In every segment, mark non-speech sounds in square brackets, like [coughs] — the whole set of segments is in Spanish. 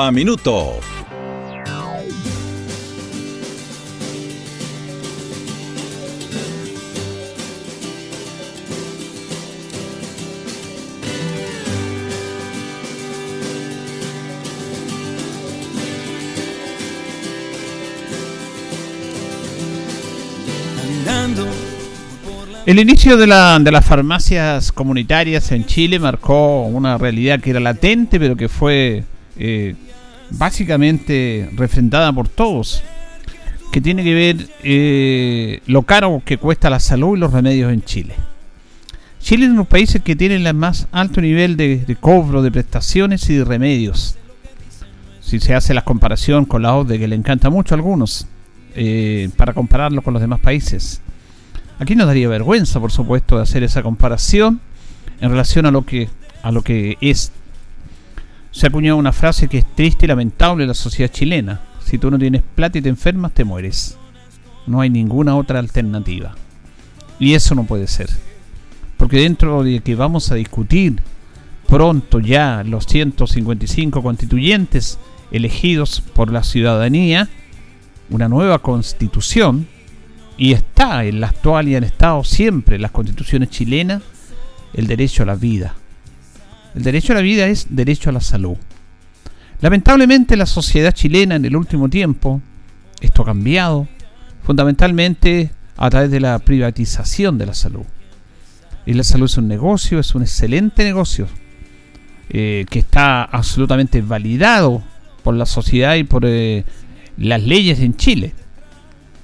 a Minuto. El inicio de, la, de las farmacias comunitarias en Chile marcó una realidad que era latente, pero que fue eh, básicamente refrendada por todos, que tiene que ver eh, lo caro que cuesta la salud y los remedios en Chile. Chile es uno de los países que tienen el más alto nivel de, cobro de prestaciones y de remedios. Si se hace la comparación con la ODE, que le encanta mucho a algunos, eh, para compararlo con los demás países. Aquí nos daría vergüenza, por supuesto, de hacer esa comparación en relación a lo que, a lo que es. Se acuñado una frase que es triste y lamentable en la sociedad chilena. Si tú no tienes plata y te enfermas, te mueres. No hay ninguna otra alternativa. Y eso no puede ser. Porque dentro de que vamos a discutir pronto ya los 155 constituyentes elegidos por la ciudadanía, una nueva constitución, y está en la actual y en estado siempre las constituciones chilenas el derecho a la vida. El derecho a la vida es derecho a la salud. Lamentablemente la sociedad chilena en el último tiempo, esto ha cambiado, fundamentalmente a través de la privatización de la salud. Y la salud es un negocio, es un excelente negocio, eh, que está absolutamente validado por la sociedad y por eh, las leyes en Chile.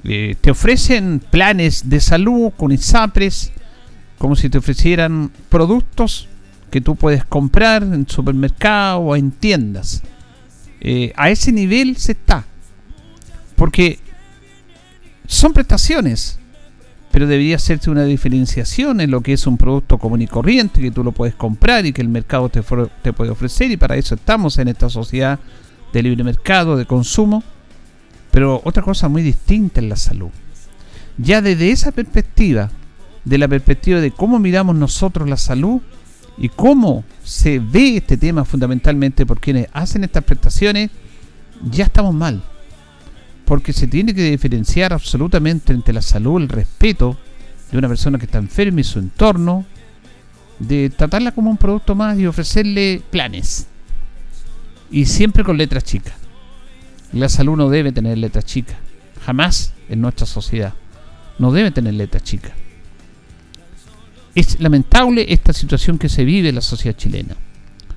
Eh, te ofrecen planes de salud con ISAPRES, como si te ofrecieran productos que tú puedes comprar en supermercado o en tiendas. Eh, a ese nivel se está. Porque son prestaciones, pero debería hacerse una diferenciación en lo que es un producto común y corriente, que tú lo puedes comprar y que el mercado te, te puede ofrecer, y para eso estamos en esta sociedad de libre mercado, de consumo pero otra cosa muy distinta en la salud. Ya desde esa perspectiva, de la perspectiva de cómo miramos nosotros la salud y cómo se ve este tema fundamentalmente por quienes hacen estas prestaciones, ya estamos mal. Porque se tiene que diferenciar absolutamente entre la salud, el respeto de una persona que está enferma y su entorno, de tratarla como un producto más y ofrecerle planes. Y siempre con letras chicas. La salud no debe tener letras chicas. Jamás en nuestra sociedad. No debe tener letras chicas. Es lamentable esta situación que se vive en la sociedad chilena.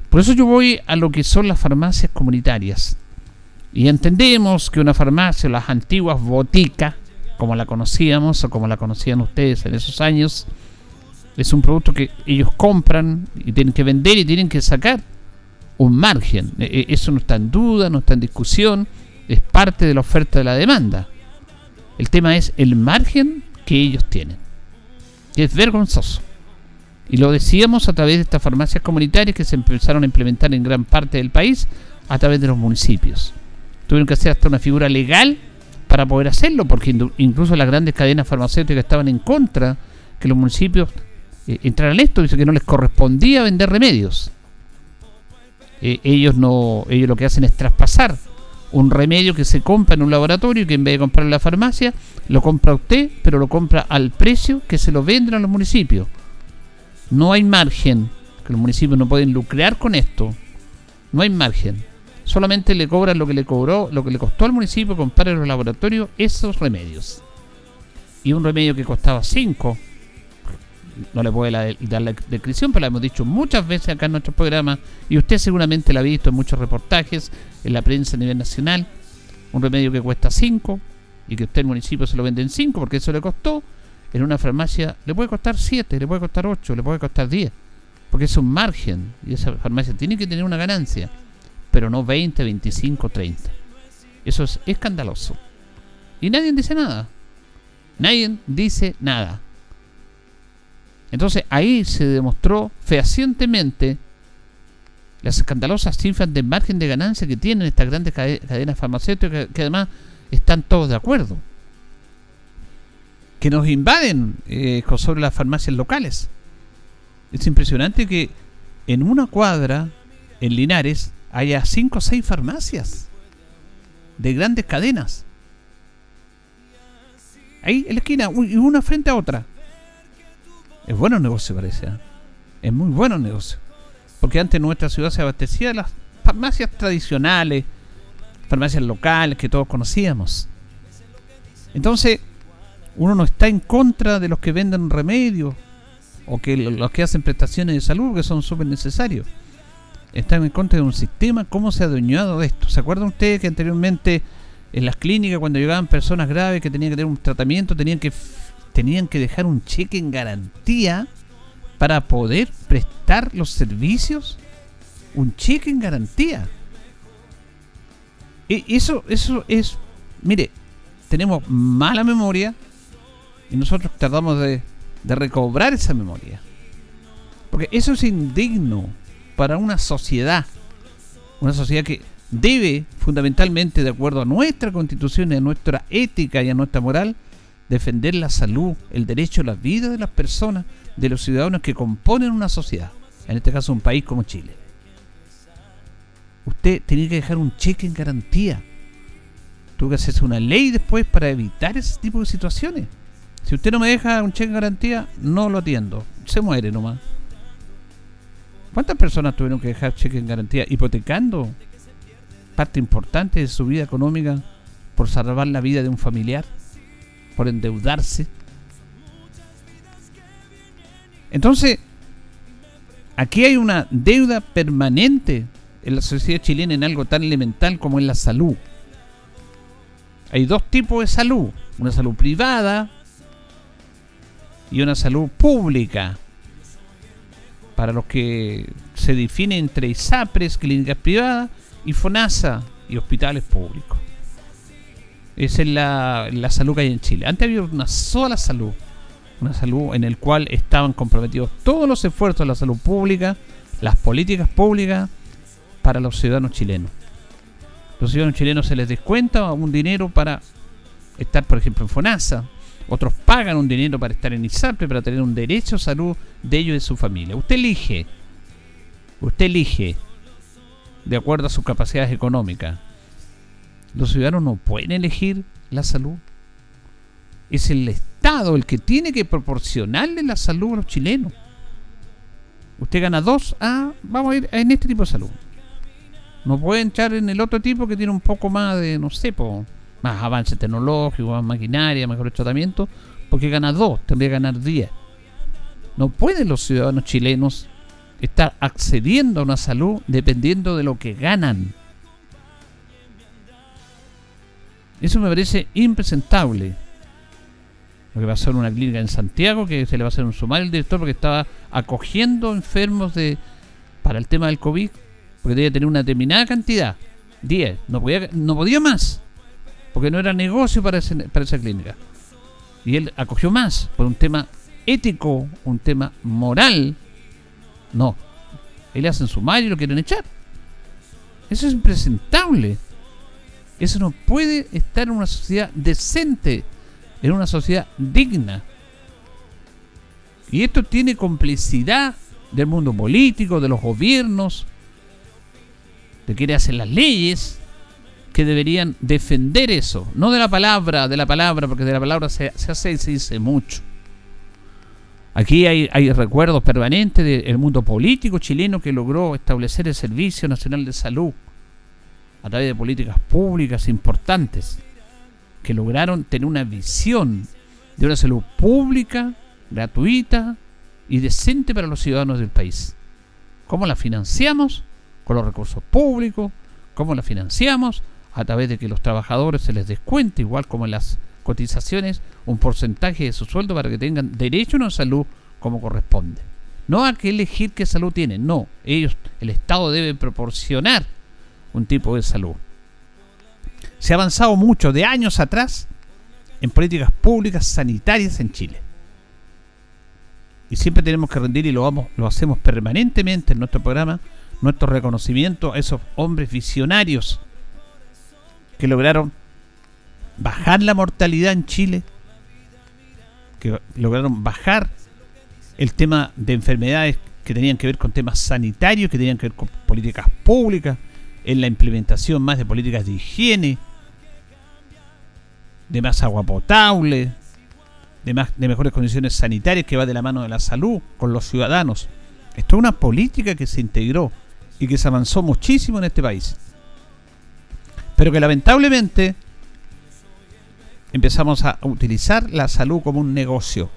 Por eso yo voy a lo que son las farmacias comunitarias. Y entendemos que una farmacia, las antiguas boticas, como la conocíamos o como la conocían ustedes en esos años, es un producto que ellos compran y tienen que vender y tienen que sacar un margen. E, e, eso no está en duda, no está en discusión es parte de la oferta de la demanda. El tema es el margen que ellos tienen. Es vergonzoso. Y lo decíamos a través de estas farmacias comunitarias que se empezaron a implementar en gran parte del país a través de los municipios. Tuvieron que hacer hasta una figura legal para poder hacerlo, porque incluso las grandes cadenas farmacéuticas estaban en contra que los municipios eh, entraran en esto, dice que no les correspondía vender remedios. Eh, ellos no, ellos lo que hacen es traspasar un remedio que se compra en un laboratorio y que en vez de comprar en la farmacia, lo compra usted, pero lo compra al precio que se lo venden a los municipios. No hay margen, que los municipios no pueden lucrar con esto. No hay margen. Solamente le cobran lo que le cobró, lo que le costó al municipio comprar en los laboratorios esos remedios. Y un remedio que costaba 5 no le puedo dar la descripción, pero la hemos dicho muchas veces acá en nuestro programa y usted seguramente la ha visto en muchos reportajes, en la prensa a nivel nacional. Un remedio que cuesta 5 y que usted el municipio se lo vende en 5 porque eso le costó. En una farmacia le puede costar 7, le puede costar 8, le puede costar 10. Porque es un margen y esa farmacia tiene que tener una ganancia, pero no 20, 25, 30. Eso es escandaloso. Y nadie dice nada. Nadie dice nada. Entonces ahí se demostró fehacientemente las escandalosas cifras de margen de ganancia que tienen estas grandes cadenas farmacéuticas que, además están todos de acuerdo. Que nos invaden eh, sobre las farmacias locales. Es impresionante que en una cuadra, en Linares, haya cinco o seis farmacias de grandes cadenas. Ahí en la esquina, una frente a otra. Es bueno negocio, parece. ¿eh? Es muy bueno negocio. Porque antes nuestra ciudad se abastecía de las farmacias tradicionales, farmacias locales que todos conocíamos. Entonces, uno no está en contra de los que venden remedios o que los que hacen prestaciones de salud que son súper necesarios. Están en contra de un sistema, ¿cómo se ha adueñado de esto? ¿Se acuerdan ustedes que anteriormente en las clínicas cuando llegaban personas graves que tenían que tener un tratamiento, tenían que tenían que dejar un cheque en garantía para poder prestar los servicios? Un cheque en garantía. Y eso, eso es, mire, tenemos mala memoria y nosotros tratamos de, recobrar esa memoria. Porque eso es indigno para una sociedad. Una sociedad que debe, fundamentalmente, de acuerdo a nuestra constitución y a nuestra ética y a nuestra moral, defender la salud, el derecho a la vida de las personas, de los ciudadanos que componen una sociedad, en este caso un país como Chile. Usted tiene que dejar un cheque en garantía. Tuvo que hacerse una ley después para evitar ese tipo de situaciones. Si usted no me deja un cheque en garantía, no lo atiendo. Se muere nomás. ¿Cuántas personas tuvieron que dejar cheque en garantía hipotecando parte importante de su vida económica por salvar la vida de un familiar? por endeudarse. Entonces, aquí hay una deuda permanente en la sociedad chilena en algo tan elemental como en la salud. Hay dos tipos de salud, una salud privada y una salud pública. Para los que se define entre ISAPRES, clínicas privadas, y FONASA y hospitales públicos. Esa es la, la salud que hay en Chile. Antes había una sola salud. Una salud en el cual estaban comprometidos todos los esfuerzos de la salud pública, las políticas públicas para los ciudadanos chilenos. Los ciudadanos chilenos se les descuenta un dinero para estar, por ejemplo, en FONASA. Otros pagan un dinero para estar en ISAPRE, para tener un derecho a salud de ellos y de su familia. Usted elige. Usted elige de acuerdo a sus capacidades económicas. Los ciudadanos no pueden elegir la salud. Es el Estado el que tiene que proporcionarle la salud a los chilenos. Usted gana dos, ah, vamos a ir en este tipo de salud. No puede echar en el otro tipo que tiene un poco más de, no sé, más avance tecnológico, más maquinaria, mejor tratamiento, porque gana dos, tendría que ganar diez. No pueden los ciudadanos chilenos estar accediendo a una salud dependiendo de lo que ganan. Eso me parece impresentable. Lo que a ser una clínica en Santiago, que se le va a hacer un sumario al director porque estaba acogiendo enfermos de para el tema del COVID, porque debía tener una determinada cantidad, 10, no podía, no podía más, porque no era negocio para, esa clínica. Y él acogió más por un tema ético, un tema moral. No, él hacen sumario y lo quieren echar. Eso es impresentable. Eso no puede estar en una sociedad decente, en una sociedad digna. Y esto tiene complicidad del mundo político, de los gobiernos, de quienes hacen las leyes, que deberían defender eso. No de la palabra, de la palabra, porque de la palabra se, hace y se dice mucho. Aquí hay, recuerdos permanentes del mundo político chileno que logró establecer el Servicio Nacional de Salud a través de políticas públicas importantes que lograron tener una visión de una salud pública, gratuita y decente para los ciudadanos del país. ¿Cómo la financiamos? Con los recursos públicos. ¿Cómo la financiamos? A través de que los trabajadores se les descuente, igual como en las cotizaciones, un porcentaje de su sueldo para que tengan derecho a una salud como corresponde. No a que elegir qué salud tienen, no. Ellos, el Estado debe proporcionar un tipo de salud. Se ha avanzado mucho de años atrás en políticas públicas sanitarias en Chile. Y siempre tenemos que rendir y lo vamos, lo hacemos permanentemente en nuestro programa, nuestro reconocimiento a esos hombres visionarios que lograron bajar la mortalidad en Chile, que lograron bajar el tema de enfermedades que tenían que ver con temas sanitarios, que tenían que ver con políticas públicas, en la implementación más de políticas de higiene, de más agua potable, de, más, de mejores condiciones sanitarias que va de la mano de la salud con los ciudadanos. Esto es una política que se integró y que se avanzó muchísimo en este país. Pero que lamentablemente empezamos a utilizar la salud como un negocio.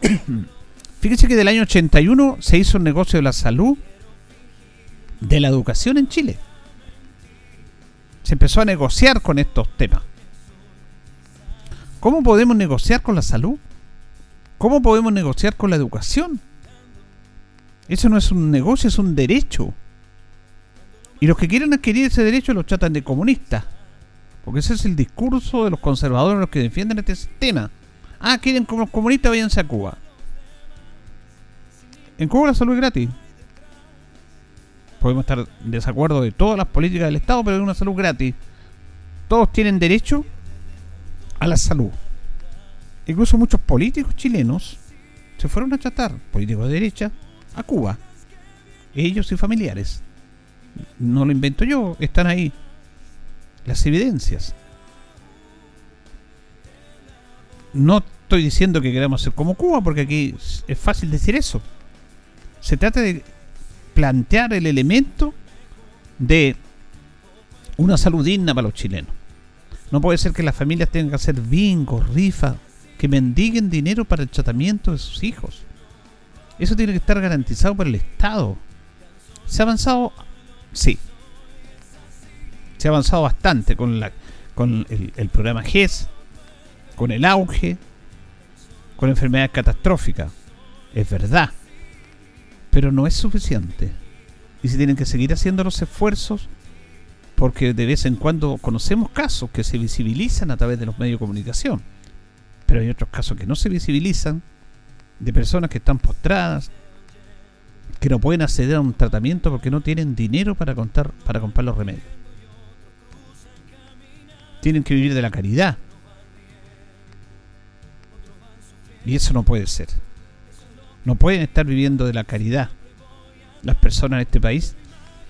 [coughs] Fíjense que del año 81 se hizo un negocio de la salud, de la educación en Chile. Se empezó a negociar con estos temas. ¿Cómo podemos negociar con la salud? ¿Cómo podemos negociar con la educación? Eso no es un negocio, es un derecho. Y los que quieren adquirir ese derecho los tratan de comunistas. Porque ese es el discurso de los conservadores los que defienden este sistema. Ah, quieren como los comunistas, váyanse a Cuba. En Cuba la salud es gratis. Podemos estar en desacuerdo de todas las políticas del Estado, pero es una salud gratis. Todos tienen derecho a la salud. Incluso muchos políticos chilenos se fueron a tratar, políticos de derecha, a Cuba. Ellos y familiares. No lo invento yo, están ahí las evidencias. No estoy diciendo que queramos ser como Cuba, porque aquí es fácil decir eso. Se trata de plantear el elemento de una salud digna para los chilenos. No puede ser que las familias tengan que hacer bingos, rifas, que mendiguen dinero para el tratamiento de sus hijos. Eso tiene que estar garantizado por el Estado. ¿Se ha avanzado? Sí, se ha avanzado bastante con, la, con el, programa GES, con el auge, con enfermedades catastróficas. Es verdad. Pero no es suficiente. Y se tienen que seguir haciendo los esfuerzos porque de vez en cuando conocemos casos que se visibilizan a través de los medios de comunicación. Pero hay otros casos que no se visibilizan de personas que están postradas, que no pueden acceder a un tratamiento porque no tienen dinero para, contar, para comprar los remedios tienen que vivir de la caridad. Y eso no puede ser. No pueden estar viviendo de la caridad las personas en este país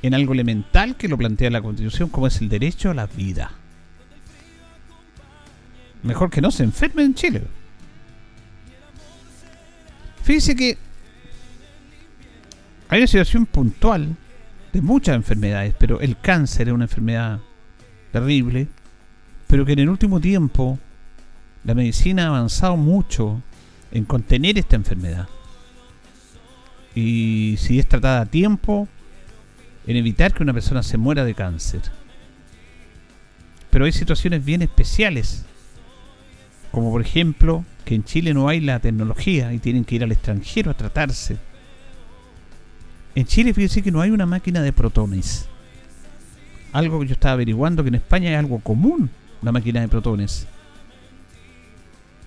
en algo elemental que lo plantea la Constitución como es el derecho a la vida. Mejor que no se enfermen en Chile. Fíjese que hay una situación puntual de muchas enfermedades, pero el cáncer es una enfermedad terrible pero que en el último tiempo la medicina ha avanzado mucho en contener esta enfermedad. Y si es tratada a tiempo, en evitar que una persona se muera de cáncer. Pero hay situaciones bien especiales, como por ejemplo que en Chile no hay la tecnología y tienen que ir al extranjero a tratarse. En Chile fíjese que no hay una máquina de protones. Algo que yo estaba averiguando que en España es algo común una máquina de protones.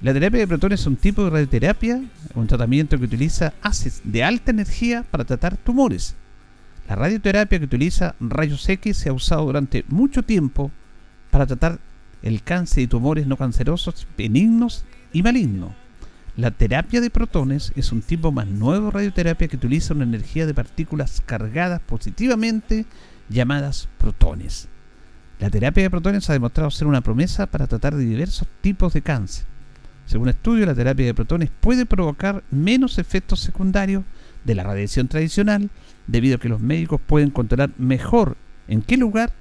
La terapia de protones es un tipo de radioterapia, un tratamiento que utiliza haces de alta energía para tratar tumores. La radioterapia que utiliza rayos X se ha usado durante mucho tiempo para tratar el cáncer y tumores no cancerosos, benignos y malignos. La terapia de protones es un tipo más nuevo de radioterapia que utiliza una energía de partículas cargadas positivamente llamadas protones. La terapia de protones ha demostrado ser una promesa para tratar de diversos tipos de cáncer. Según estudios, la terapia de protones puede provocar menos efectos secundarios de la radiación tradicional, debido a que los médicos pueden controlar mejor en qué lugar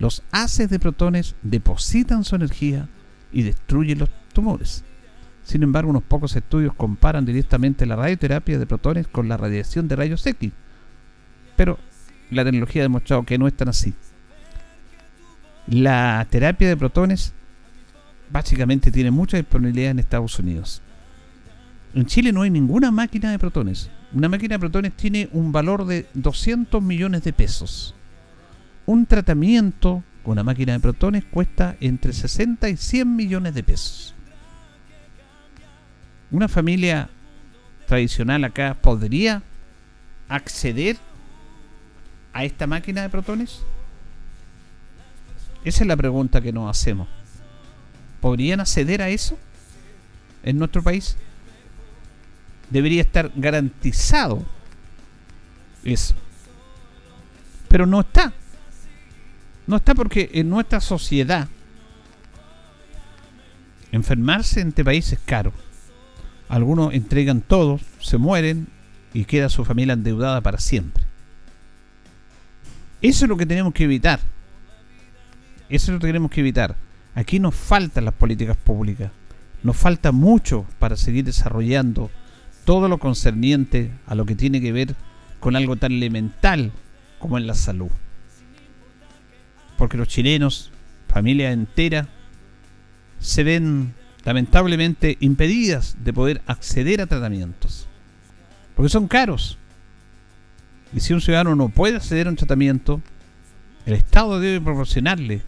los haces de protones depositan su energía y destruyen los tumores. Sin embargo, unos pocos estudios comparan directamente la radioterapia de protones con la radiación de rayos X, pero la tecnología ha demostrado que no es tan así. La terapia de protones básicamente tiene mucha disponibilidad en Estados Unidos. En Chile no hay ninguna máquina de protones. Una máquina de protones tiene un valor de 200 millones de pesos. Un tratamiento con una máquina de protones cuesta entre 60 y 100 millones de pesos. Una familia tradicional acá podría acceder a esta máquina de protones? Esa es la pregunta que nos hacemos. ¿Podrían acceder a eso en nuestro país? Debería estar garantizado eso. Pero no está. No está porque en nuestra sociedad enfermarse en este país es caro. Algunos entregan todo, se mueren y queda su familia endeudada para siempre. Eso es lo que tenemos que evitar. Eso es lo que tenemos que evitar. Aquí nos faltan las políticas públicas. Nos falta mucho para seguir desarrollando todo lo concerniente a lo que tiene que ver con algo tan elemental como en la salud. Porque los chilenos, familia entera, se ven lamentablemente impedidas de poder acceder a tratamientos. Porque son caros. Y si un ciudadano no puede acceder a un tratamiento, el Estado debe proporcionarle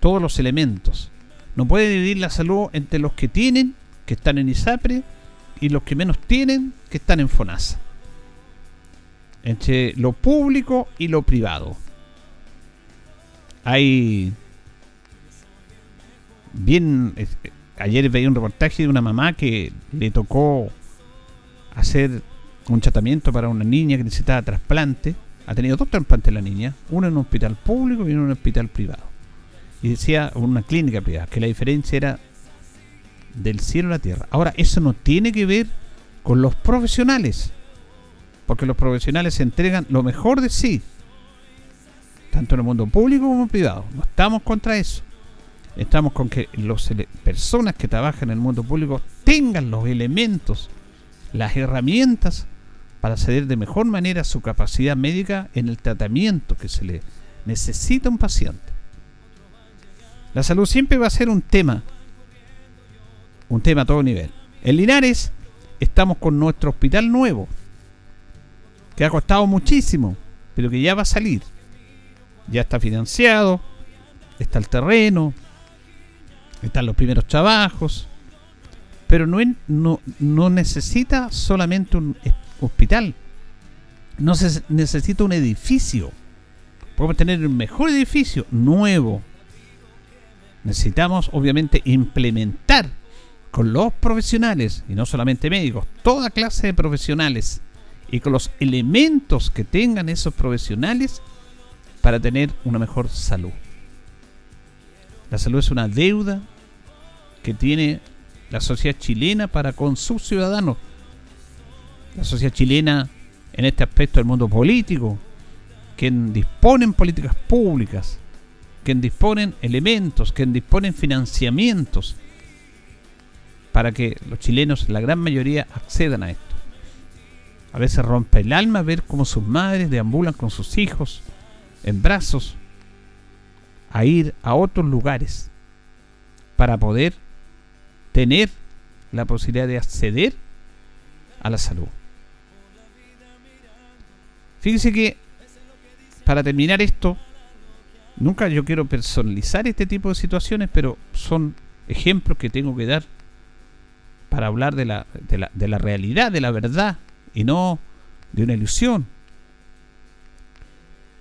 todos los elementos. No puede dividir la salud entre los que tienen, que están en ISAPRE, y los que menos tienen, que están en FONASA. Entre lo público y lo privado. Hay. Bien. Ayer veía un reportaje de una mamá que le tocó hacer un tratamiento para una niña que necesitaba trasplante. Ha tenido dos trasplantes la niña, uno en un hospital público y uno en un hospital privado. Y decía una clínica privada, que la diferencia era del cielo a la tierra. Ahora, eso no tiene que ver con los profesionales, porque los profesionales entregan lo mejor de sí, tanto en el mundo público como en privado. No estamos contra eso. Estamos con que las personas que trabajan en el mundo público tengan los elementos, las herramientas para ceder de mejor manera su capacidad médica en el tratamiento que se le necesita a un paciente. La salud siempre va a ser un tema, un tema a todo nivel. En Linares estamos con nuestro hospital nuevo, que ha costado muchísimo, pero que ya va a salir. Ya está financiado, está el terreno, están los primeros trabajos, pero no, no, necesita solamente un hospital. No se necesita un edificio. Podemos tener un mejor edificio, nuevo. Necesitamos, obviamente, implementar con los profesionales, y no solamente médicos, toda clase de profesionales, y con los elementos que tengan esos profesionales para tener una mejor salud. La salud es una deuda que tiene la sociedad chilena para con sus ciudadanos la sociedad chilena en este aspecto del mundo político, quien disponen políticas públicas, quien disponen elementos, quien disponen financiamientos para que los chilenos, la gran mayoría, accedan a esto. A veces rompe el alma ver cómo sus madres deambulan con sus hijos en brazos a ir a otros lugares para poder tener la posibilidad de acceder a la salud. Fíjense que, para terminar esto, nunca yo quiero personalizar este tipo de situaciones, pero son ejemplos que tengo que dar para hablar de la, de la, de la realidad, de la verdad, y no de una ilusión.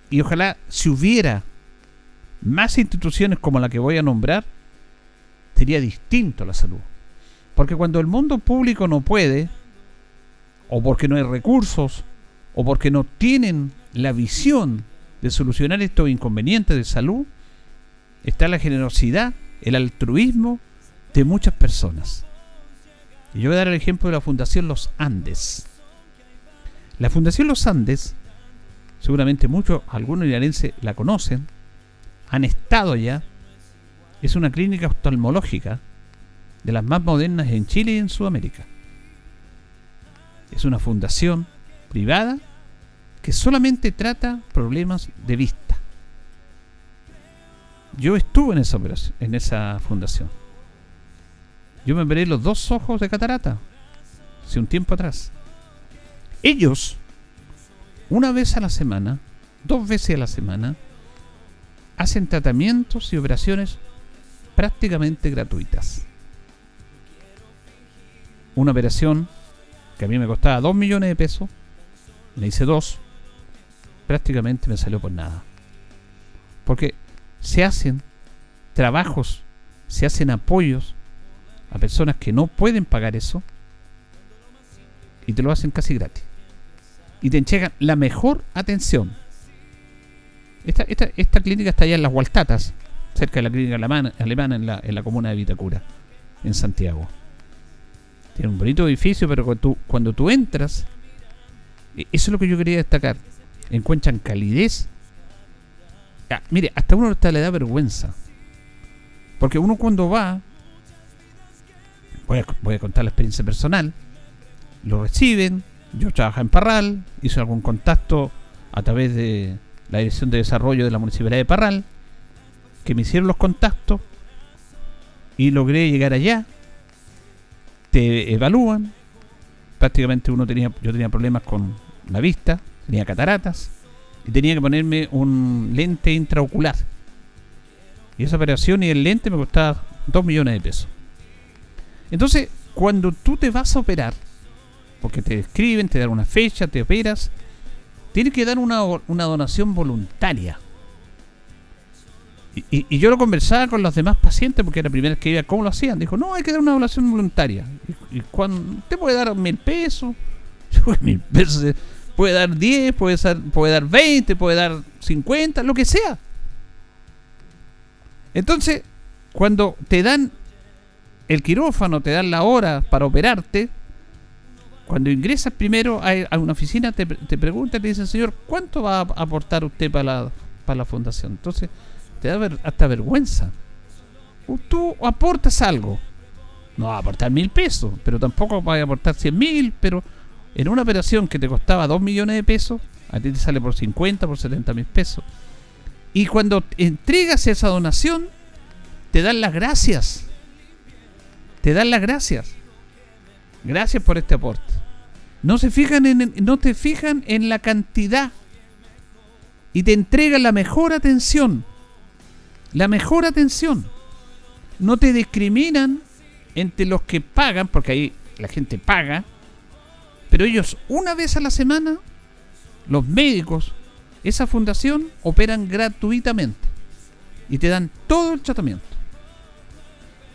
Y ojalá si hubiera más instituciones como la que voy a nombrar, sería distinto la salud. Porque cuando el mundo público no puede, o porque no hay recursos, o porque no tienen la visión de solucionar estos inconvenientes de salud, está la generosidad, el altruismo de muchas personas. Y yo voy a dar el ejemplo de la Fundación Los Andes. La Fundación Los Andes, seguramente muchos, algunos irarenses la conocen, han estado ya, es una clínica oftalmológica de las más modernas en Chile y en Sudamérica. Es una fundación privada que solamente trata problemas de vista. Yo estuve en esa operación, en esa fundación. Yo me veré los dos ojos de catarata. hace un tiempo atrás. Ellos, una vez a la semana, dos veces a la semana, hacen tratamientos y operaciones prácticamente gratuitas. Una operación que a mí me costaba 2 millones de pesos, le hice dos, prácticamente me salió por nada. Porque se hacen trabajos, se hacen apoyos a personas que no pueden pagar eso y te lo hacen casi gratis. Y te entregan la mejor atención. Esta, esta, esta clínica está allá en las Hualtatas, cerca de la clínica alemana, en, la, comuna de Vitacura, en Santiago. Tiene un bonito edificio, pero cuando tú, entras, e, eso es lo que yo quería destacar. Encuentran calidez. Ah, mire, hasta uno le da vergüenza. Porque uno cuando va, voy a, voy a contar la experiencia personal, lo reciben, yo trabajaba en Parral, hice algún contacto a través de la Dirección de Desarrollo de la Municipalidad de Parral, que me hicieron los contactos y logré llegar allá te evalúan. Prácticamente uno tenía, yo tenía problemas con la vista, tenía cataratas y tenía que ponerme un lente intraocular. Y esa operación y el lente me costaba 2 millones de pesos. Entonces, cuando tú te vas a operar, porque te escriben, te dan una fecha, te operas, tienes que dar una, una donación voluntaria. Y, yo lo conversaba con los demás pacientes porque era la primera vez que iba, ¿cómo lo hacían? Dijo, no, hay que dar una donación voluntaria. Y, cuando te puede dar mil pesos, [laughs] mil pesos, puede dar 10, puede dar, puede dar 20, puede dar 50, lo que sea. Entonces, cuando te dan el quirófano, te dan la hora para operarte, cuando ingresas primero a, una oficina, te, te preguntan, te dicen, señor, ¿cuánto va a aportar usted para la, para la fundación? Entonces, te da hasta vergüenza. Tú aportas algo. No va a aportar mil pesos, pero tampoco va a aportar cien mil, pero en una operación que te costaba dos millones de pesos, a ti te sale por 50, por 70 mil pesos. Y cuando entregas esa donación, te dan las gracias. Te dan las gracias. Gracias por este aporte. No se fijan en, no te fijan en la cantidad y te entregan la mejor atención la mejor atención. No te discriminan entre los que pagan, porque ahí la gente paga, pero ellos una vez a la semana, los médicos, esa fundación, operan gratuitamente y te dan todo el tratamiento.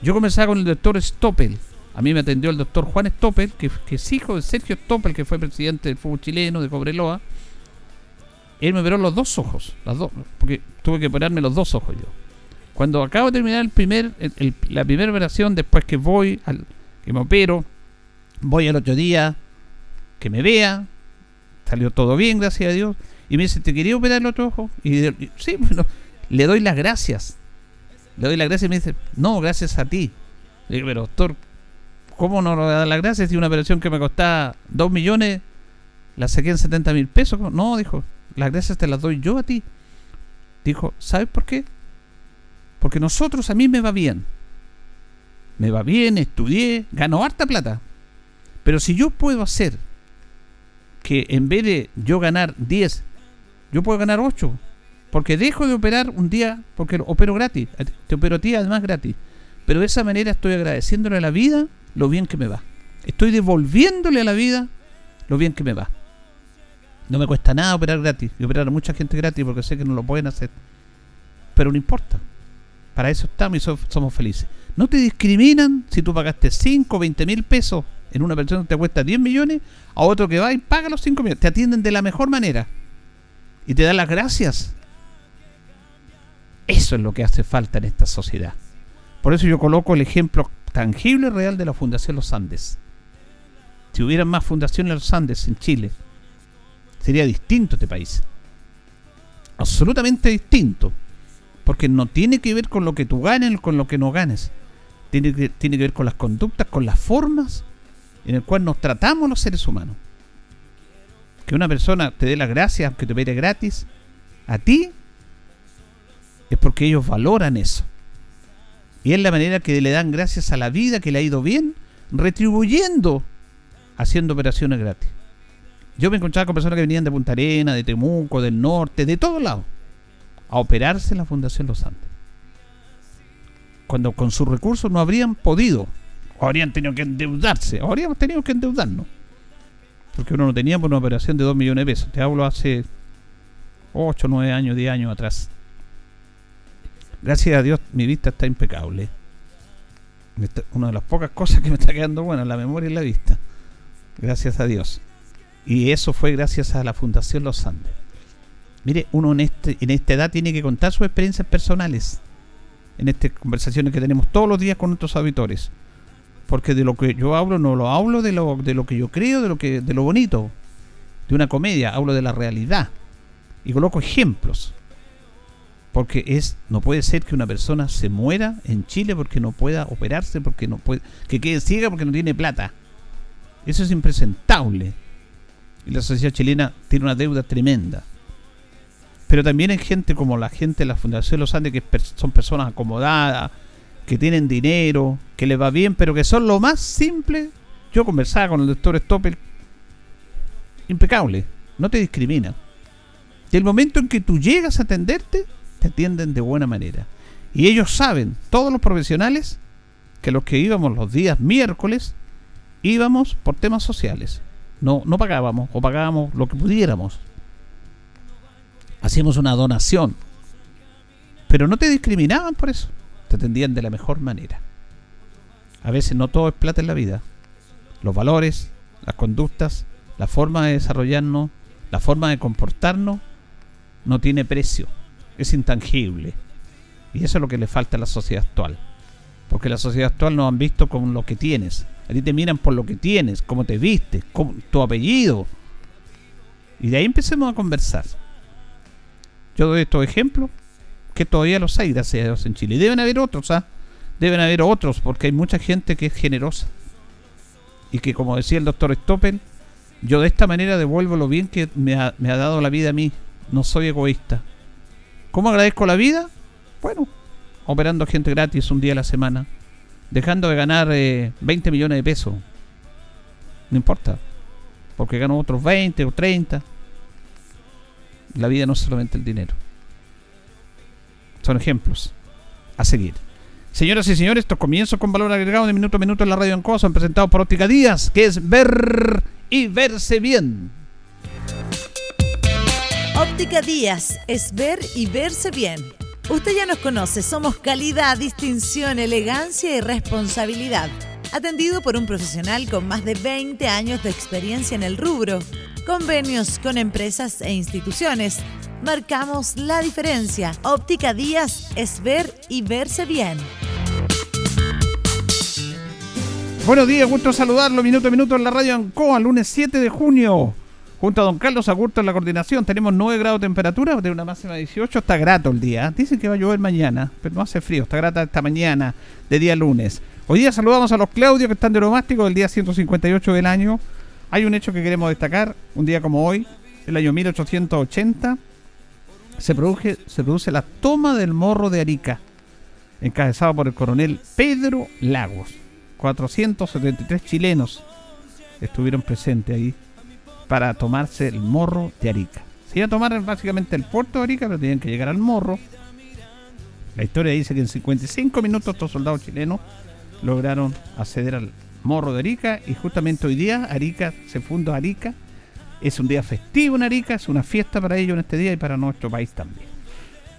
Yo comenzaba con el doctor Stoppel. A mí me atendió el doctor Juan Stoppel, que, es hijo de Sergio Stoppel, que fue presidente del fútbol chileno de Cobreloa. Él me operó los dos ojos, las dos, porque tuve que operarme los dos ojos yo. Cuando acabo de terminar el primer, la primera operación, después que voy, al, que me opero, voy al otro día, que me vea, salió todo bien, gracias a Dios, y me dice, ¿te quería operar el otro ojo? Y, sí, le doy las gracias. Le doy las gracias y me dice, no, gracias a ti. Le pero doctor, ¿cómo no le da las gracias si una operación que me costaba 2 millones la saqué en 70 mil pesos? No, dijo, las gracias te las doy yo a ti. Dijo, ¿sabes por qué? Porque nosotros, a mí me va bien. Me va bien, estudié, gano harta plata. Pero si yo puedo hacer que en vez de yo ganar 10, yo puedo ganar 8. Porque dejo de operar un día, porque opero gratis. Te opero a ti además gratis. Pero de esa manera estoy agradeciéndole a la vida lo bien que me va. Estoy devolviéndole a la vida lo bien que me va. No me cuesta nada operar gratis. Y operar a mucha gente gratis porque sé que no lo pueden hacer. Pero no importa. Para eso estamos y somos felices. No te discriminan si tú pagaste 5, 20 mil pesos en una persona que te cuesta 10 millones, a otro que va y paga los 5 millones. Te atienden de la mejor manera. Y te dan las gracias. Eso es lo que hace falta en esta sociedad. Por eso yo coloco el ejemplo tangible y real de la Fundación Los Andes. Si hubieran más fundaciones Los Andes en Chile, sería distinto este país. Absolutamente distinto. Porque no tiene que ver con lo que tú ganes, con lo que no ganes. Tiene que, tiene que ver con las conductas, con las formas en el cual nos tratamos los seres humanos. Que una persona te dé las gracias, aunque te pide gratis, a ti, es porque ellos valoran eso. Y es la manera que le dan gracias a la vida, que le ha ido bien, retribuyendo haciendo operaciones gratis. Yo me encontraba con personas que venían de Punta Arena, de Temuco, del norte, de todos lados, a operarse en la Fundación Los Andes. Cuando con sus recursos no habrían podido, o habrían tenido que endeudarse, o habríamos tenido que endeudarnos. Porque uno no tenía por una operación de 2 millones de pesos. Te hablo hace 8, 9 años, 10 años atrás. Gracias a Dios mi vista está impecable. Una de las pocas cosas que me está quedando buena, la memoria y la vista. Gracias a Dios. Y eso fue gracias a la Fundación Los Andes. Mire, uno en, este, en esta edad tiene que contar sus experiencias personales. En estas conversaciones que tenemos todos los días con nuestros auditores. Porque de lo que yo hablo, no lo hablo de lo, de lo que yo creo, de lo, que, de lo bonito. De una comedia, hablo de la realidad. Y coloco ejemplos. Porque es, no puede ser que una persona se muera en Chile porque no pueda operarse, porque no puede, que quede ciega porque no tiene plata. Eso es impresentable. Y la sociedad chilena tiene una deuda tremenda. Pero también hay gente como la gente de la Fundación Los Andes, que son personas acomodadas, que tienen dinero, que les va bien, pero que son lo más simple. Yo conversaba con el doctor Stoppel, impecable, no te discrimina. Y el momento en que tú llegas a atenderte, te atienden de buena manera. Y ellos saben, todos los profesionales, que los que íbamos los días miércoles, íbamos por temas sociales. No, no pagábamos o pagábamos lo que pudiéramos. Hacíamos una donación. Pero no te discriminaban por eso. Te atendían de la mejor manera. A veces no todo es plata en la vida. Los valores, las conductas, la forma de desarrollarnos, la forma de comportarnos, no tiene precio. Es intangible. Y eso es lo que le falta a la sociedad actual. Porque la sociedad actual nos han visto con lo que tienes, a ti te miran por lo que tienes, cómo te vistes, tu apellido. Y de ahí empecemos a conversar. Yo doy estos ejemplos que todavía los hay, gracias a Dios, en Chile. Y deben haber otros, ¿ah? Deben haber otros, porque hay mucha gente que es generosa. Y que, como decía el doctor Stoppel, yo de esta manera devuelvo lo bien que me ha, me ha dado la vida a mí. No soy egoísta. ¿Cómo agradezco la vida? Bueno, operando gente gratis un día a la semana dejando de ganar 20 eh, millones de pesos. No importa, porque gano otros 20 o 30. La vida no es solamente el dinero. Son ejemplos a seguir. Señoras y señores, estos comienzos con valor agregado de minuto a minuto en la radio en Cosa, han presentado por Óptica Díaz, que es ver y verse bien. Óptica Díaz es ver y verse bien Usted ya nos conoce, somos calidad, distinción, elegancia y responsabilidad. Atendido por un profesional con más de 20 años de experiencia en el rubro. Convenios con empresas e instituciones. Marcamos la diferencia. Óptica Díaz es ver y verse bien. Buenos días, gusto saludarlo minuto a minuto en la radio Ancoa, lunes 7 de junio. Junto a don Carlos Agurto en la coordinación, tenemos 9 grados de temperatura, de una máxima de 18. Está grato el día. Dicen que va a llover mañana, pero no hace frío. Está grata esta mañana, de día lunes. Hoy día saludamos a los Claudios que están de romástico del día 158 del año. Hay un hecho que queremos destacar. Un día como hoy, el año 1880, se produce, se produce la toma del morro de Arica, encabezado por el coronel Pedro Lagos. 473 chilenos estuvieron presentes ahí para tomarse el morro de Arica. Se iba a tomar básicamente el puerto de Arica, pero tenían que llegar al morro. La historia dice que en 55 minutos estos soldados chilenos lograron acceder al morro de Arica y justamente hoy día Arica se funda Arica. Es un día festivo en Arica, es una fiesta para ellos en este día y para nuestro país también.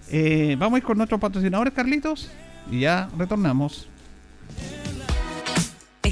Eh, vamos a ir con nuestros patrocinadores, Carlitos, y ya retornamos.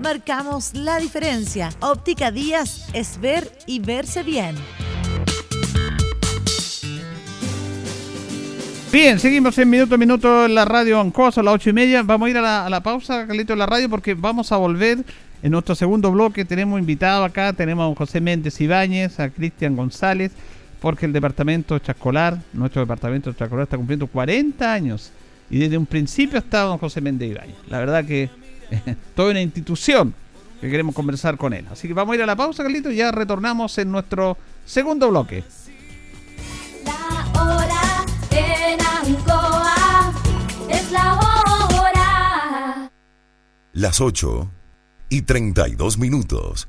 Marcamos la diferencia. Óptica Díaz es ver y verse bien. Bien, seguimos en minuto a minuto en la radio Ancoso a las ocho y media. Vamos a ir a la, pausa, Carlito, de la radio, porque vamos a volver en nuestro segundo bloque. Tenemos invitado acá, tenemos a José Méndez Ibáñez, a Cristian González porque el departamento Chascolar, nuestro departamento Chascolar está cumpliendo 40 años y desde un principio estaba don José Méndez Ibáñez. La verdad que [laughs] toda una institución que queremos conversar con él. Así que vamos a ir a la pausa, Carlito, y ya retornamos en nuestro segundo bloque. La hora en Ancoa es la hora. Las 8 y 32 minutos.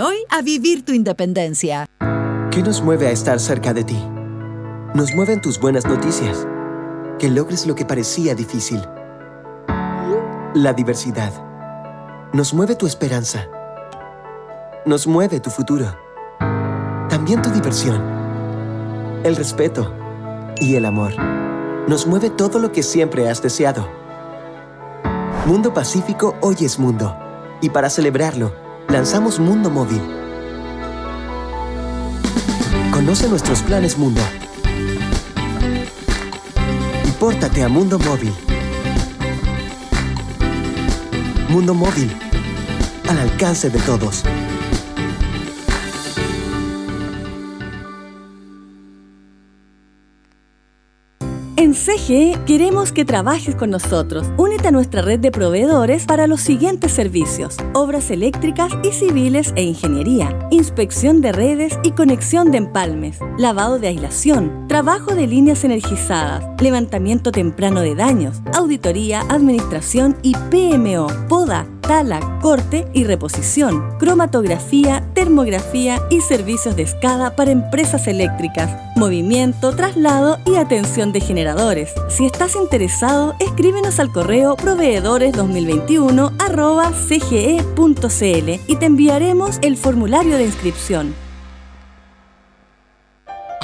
hoy a vivir tu independencia. ¿Qué nos mueve a estar cerca de ti? Nos mueven tus buenas noticias. Que logres lo que parecía difícil. La diversidad. Nos mueve tu esperanza. Nos mueve tu futuro. También tu diversión. El respeto. Y el amor. Nos mueve todo lo que siempre has deseado. Mundo Pacífico hoy es mundo. Y para celebrarlo, lanzamos Mundo Móvil. Conoce nuestros planes Mundo. Y pórtate a Mundo Móvil. Mundo Móvil, al alcance de todos. En CGE queremos que trabajes con nosotros. Únete a nuestra red de proveedores para los siguientes servicios: obras eléctricas y civiles e ingeniería, inspección de redes y conexión de empalmes, lavado de aislación, trabajo de líneas energizadas, levantamiento temprano de daños, auditoría, administración y PMO, poda tala, corte y reposición, cromatografía, termografía y servicios de escada para empresas eléctricas, movimiento, traslado y atención de generadores. Si estás interesado, escríbenos al correo proveedores2021 y te enviaremos el formulario de inscripción.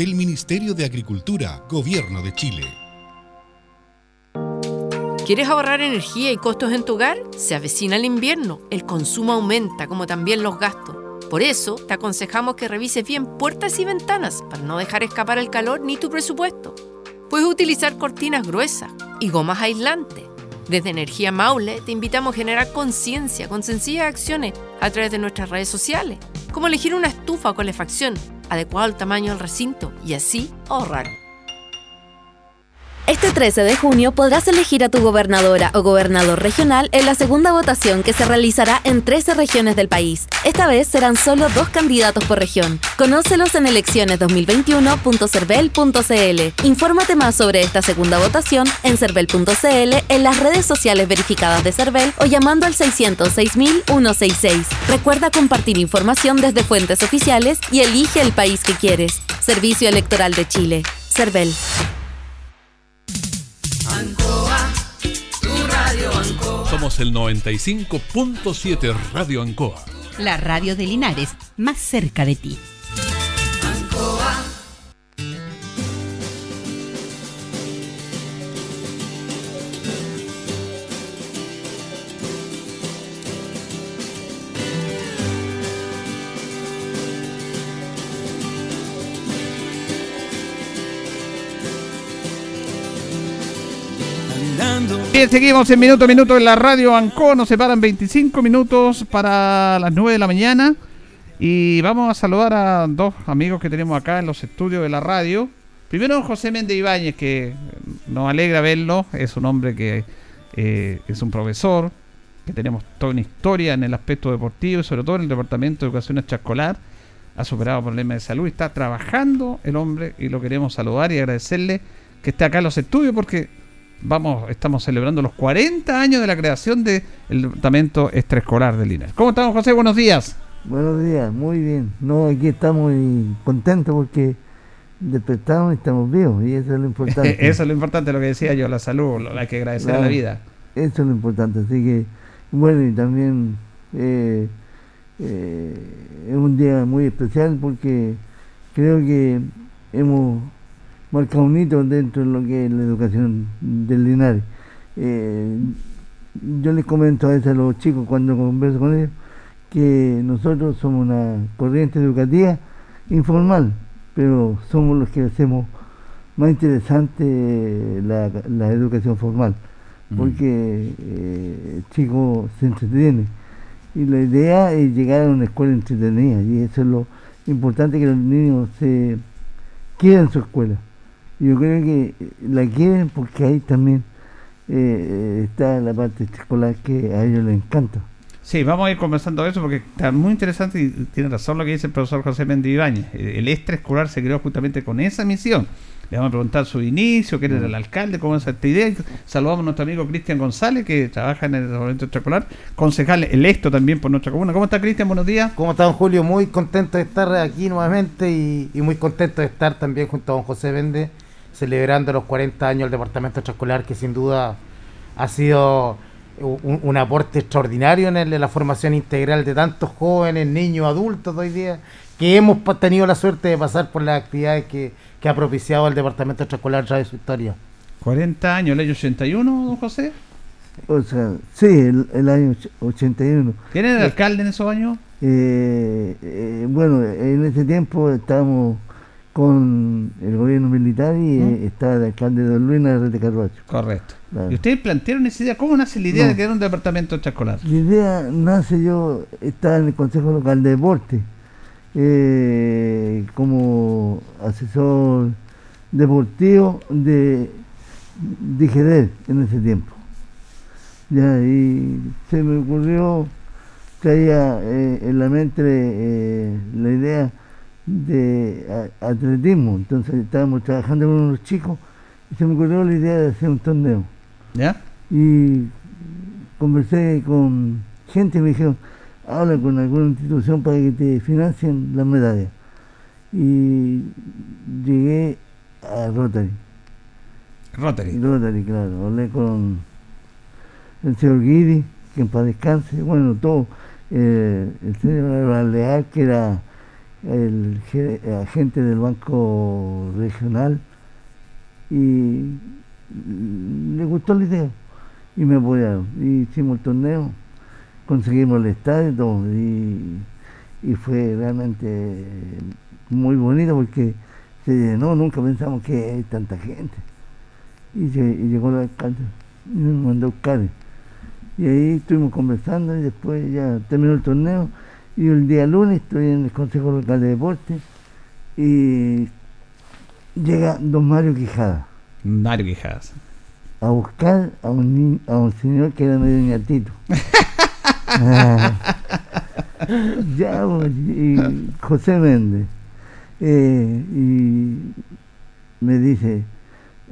del Ministerio de Agricultura, Gobierno de Chile. ¿Quieres ahorrar energía y costos en tu hogar? Se avecina el invierno, el consumo aumenta como también los gastos. Por eso te aconsejamos que revises bien puertas y ventanas para no dejar escapar el calor ni tu presupuesto. Puedes utilizar cortinas gruesas y gomas aislantes. Desde Energía Maule te invitamos a generar conciencia con sencillas acciones a través de nuestras redes sociales, como elegir una estufa o calefacción adecuado al tamaño del recinto y así ahorrar. Este 13 de junio podrás elegir a tu gobernadora o gobernador regional en la segunda votación que se realizará en 13 regiones del país. Esta vez serán solo dos candidatos por región. Conócelos en elecciones2021.cervel.cl. Infórmate más sobre esta segunda votación en cervel.cl, en las redes sociales verificadas de Cervel o llamando al 606.166. Recuerda compartir información desde fuentes oficiales y elige el país que quieres. Servicio Electoral de Chile. Cervel. Ancoa, tu radio Ancoa. Somos el 95.7 Radio Ancoa. La radio de Linares, más cerca de ti. Bien, seguimos en minuto a minuto en la radio Ancó. Nos separan 25 minutos para las 9 de la mañana. Y vamos a saludar a dos amigos que tenemos acá en los estudios de la radio. Primero José Méndez Ibáñez, que nos alegra verlo. Es un hombre que eh, es un profesor, que tenemos toda una historia en el aspecto deportivo y sobre todo en el Departamento de Educación Extraescolar. Ha superado problemas de salud y está trabajando el hombre y lo queremos saludar y agradecerle que esté acá en los estudios porque vamos, estamos celebrando los 40 años de la creación del Departamento Extraescolar de Linares. ¿Cómo estamos, José? Buenos días. Buenos días, muy bien. No, aquí estamos contentos porque despertamos y estamos vivos y eso es lo importante. [laughs] eso es lo importante, lo que decía yo, la salud, lo, hay que agradecer a la vida. Eso es lo importante, así que, bueno, y también eh, eh, es un día muy especial porque creo que hemos marcado un hito dentro de lo que es la educación del Linares. Eh, yo les comento a veces a los chicos cuando converso con ellos que nosotros somos una corriente educativa informal, pero somos los que hacemos más interesante la, la educación formal, porque eh, el chico se entretiene. Y la idea es llegar a una escuela entretenida, y eso es lo importante que los niños se quieran su escuela. Yo creo que la quieren porque ahí también eh, está la parte escolar que a ellos les encanta. Sí, vamos a ir conversando eso porque está muy interesante y tiene razón lo que dice el profesor José. Eh, El extraescolar se creó justamente con esa misión. Le vamos a preguntar su inicio, quién era el alcalde, cómo es esta idea. Saludamos a nuestro amigo Cristian González, que trabaja en el departamento extraescolar, concejal electo también por nuestra comuna. ¿Cómo está Cristian? Buenos días. ¿Cómo está don Julio? Muy contento de estar aquí nuevamente y, y muy contento de estar también junto a don José Vende celebrando los 40 años del Departamento Extraescolar que sin duda ha sido un, un aporte extraordinario en, el- en la formación integral de tantos jóvenes, niños, adultos de hoy día que hemos tenido la suerte de pasar por las actividades que, que ha propiciado el Departamento Extraescolar ya de su historia. 40 años, el año 81, don José. O sea, sí, el, el año och- 81. ¿Quién era el alcalde en esos años? Eh, eh, bueno, en ese tiempo estábamos con el gobierno militar y eh, estaba el alcalde de Don Luis Navarrete Carvacho. Correcto. Claro. ¿Y ustedes plantearon esa idea? ¿Cómo nace la idea No. de crear un departamento extraescolar? La idea nace yo, estaba en el Consejo Local de Deporte, eh, como asesor deportivo de Digerer en ese tiempo. Ya, y se me ocurrió, traía eh, en la mente eh, la idea de atletismo, entonces estábamos trabajando con unos chicos y se me ocurrió la idea de hacer un torneo. ¿Ya? Y conversé con gente y me dijeron, habla con alguna institución para que te financien las medallas. Y llegué a Rotary. Rotary. Rotary, claro. Hablé con el señor Guidi, que en paz descanse, bueno, todo. eh, el señor Leal, que era el ge- agente del Banco Regional, y le gustó la idea y me apoyaron. Y hicimos el torneo, conseguimos el estadio y y, fue realmente muy bonito porque se llenó, nunca pensamos que hay tanta gente. Y, lle- y llegó el alcalde y nos mandó a buscar. Y ahí estuvimos conversando y después ya terminó el torneo. Y el día lunes estoy en el Consejo Local de Deportes y llega don Mario Quijada Mario Quijadas. a buscar a un, a un señor que era medio ñatito. Ah. [laughs] ya, y José Méndez. Eh, y me dice,